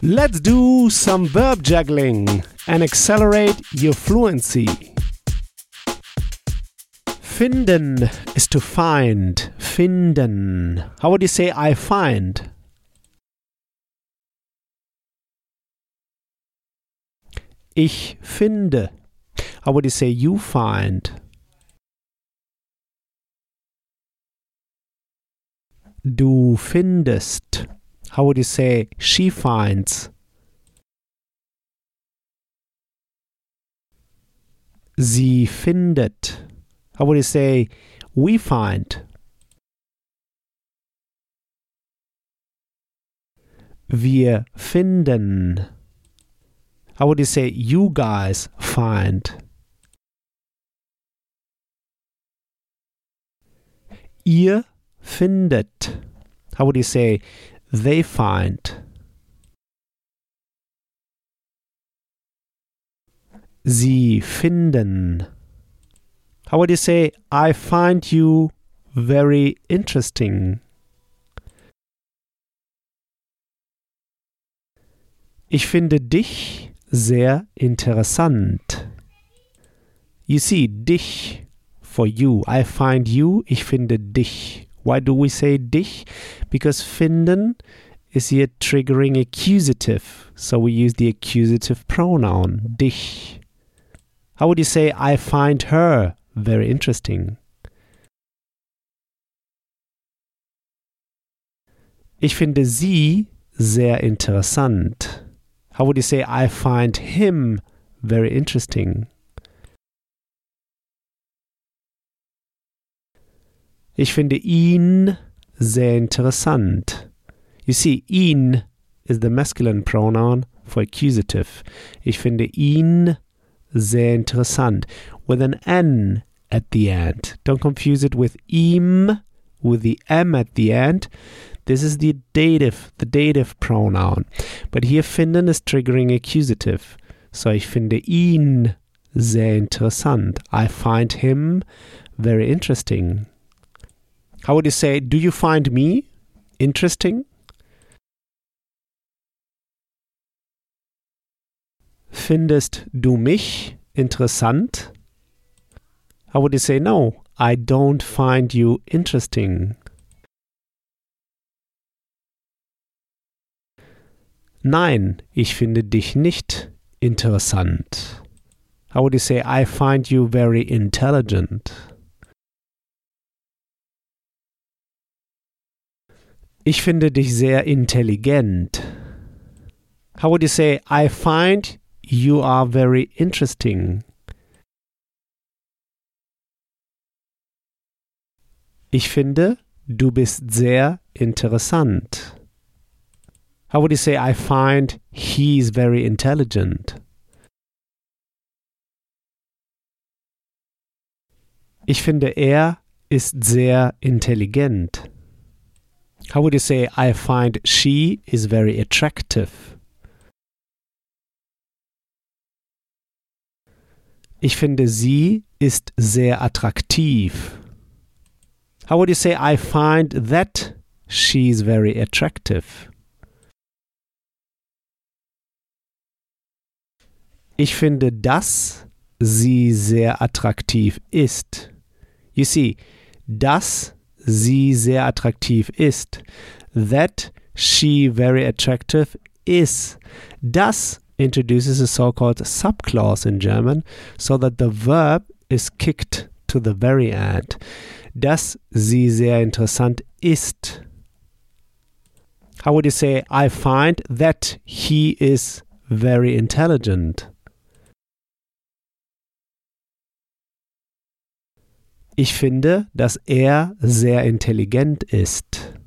Let's do some verb juggling and accelerate your fluency. Finden is to find. Finden. How would you say I find? Ich finde. How would you say you find? Du findest. How would you say she finds? Sie findet. How would you say we find? Wir finden. How would you say you guys find? Ihr findet. How would you say they find? Sie finden. How would you say I find you very interesting? Ich finde dich sehr interessant. You see, dich for you. I find you, ich finde dich. Why do we say dich? Because finden is here triggering accusative. So we use the accusative pronoun, dich. How would you say I find her very interesting? Ich finde sie sehr interessant. How would you say I find him very interesting? Ich finde ihn sehr interessant. You see, ihn is the masculine pronoun for accusative. Ich finde ihn sehr interessant with an N at the end. Don't confuse it with ihm with the M at the end. This is the dative, the dative pronoun. But here finden is triggering accusative. So ich finde ihn sehr interessant. I find him very interesting. How would you say, do you find me interesting? Findest du mich interessant? How would you say, no, I don't find you interesting? Nein, ich finde dich nicht interessant. How would you say, I find you very intelligent? Ich finde dich sehr intelligent. How would you say, I find you are very interesting? Ich finde, du bist sehr interessant. How would you say, I find he's very intelligent? Ich finde, er ist sehr intelligent. How would you say, I find she is very attractive? Ich finde, sie ist sehr attraktiv. How would you say, I find that she's very attractive? Ich finde, dass sie sehr attraktiv ist. You see, dass sie sehr attraktiv ist. That she very attractive is. Dass introduces a so called subclause in German, so that the verb is kicked to the very end. Dass sie sehr interessant ist. How would you say, I find that he is very intelligent? Ich finde, dass er sehr intelligent ist.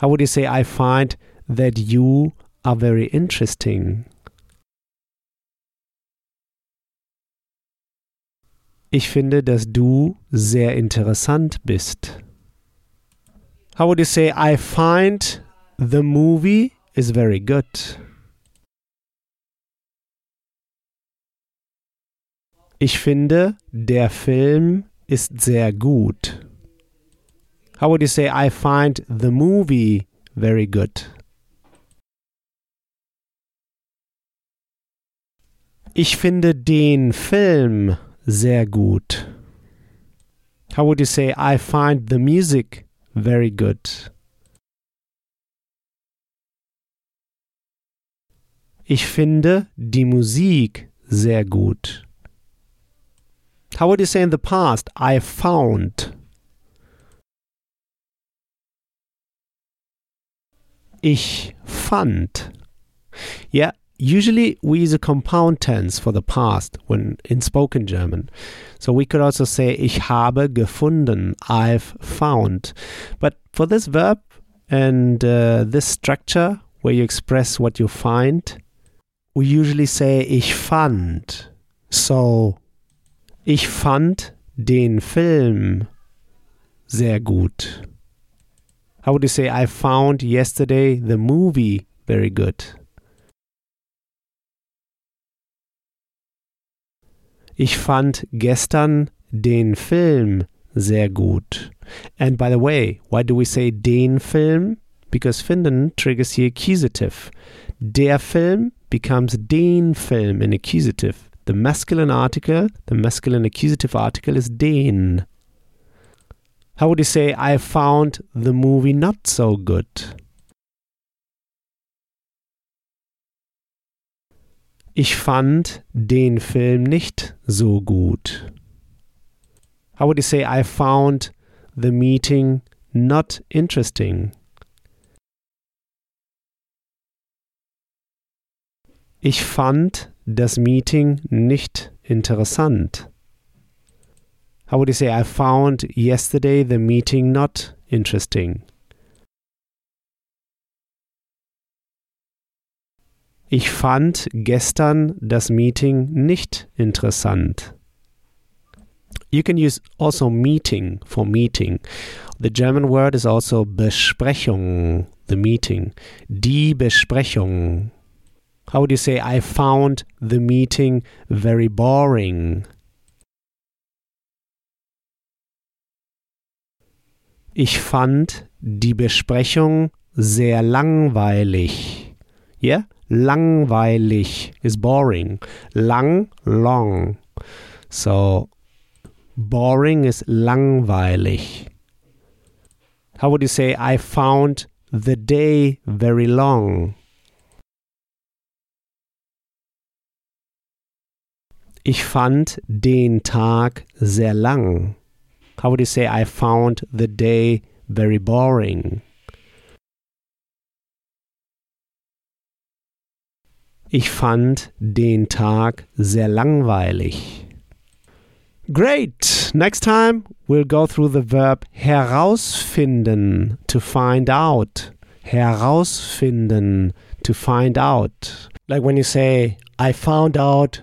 How would you say I find that you are very interesting? Ich finde, dass du sehr interessant bist. How would you say I find the movie is very good? Ich finde, der Film ist sehr gut. How would you say I find the movie very good? Ich finde den Film sehr gut. How would you say I find the music very good? Ich finde die Musik sehr gut. How would you say in the past I found? Ich fand. Yeah, usually we use a compound tense for the past when in spoken German. So we could also say ich habe gefunden, I've found. But for this verb and uh, this structure where you express what you find, we usually say ich fand. So ich fand den Film sehr gut. How would you say I found yesterday the movie very good? Ich fand gestern den Film sehr gut. And by the way, why do we say den Film? Because finden triggers the accusative. Der Film becomes den Film in accusative. The masculine article, the masculine accusative article is den. How would you say, I found the movie not so good? Ich fand den Film nicht so gut. How would you say, I found the meeting not interesting? Ich fand das Meeting nicht interessant. How would you say, I found yesterday the meeting not interesting? Ich fand gestern das Meeting nicht interessant. You can use also meeting for meeting. The German word is also Besprechung, the meeting. Die Besprechung. How would you say, I found the meeting very boring? Ich fand die Besprechung sehr langweilig. Yeah? Langweilig is boring. Lang, long. So, boring is langweilig. How would you say, I found the day very long? Ich fand den Tag sehr lang. How would you say I found the day very boring? Ich fand den Tag sehr langweilig. Great! Next time we'll go through the verb herausfinden to find out. Herausfinden to find out. Like when you say, I found out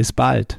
Bis bald.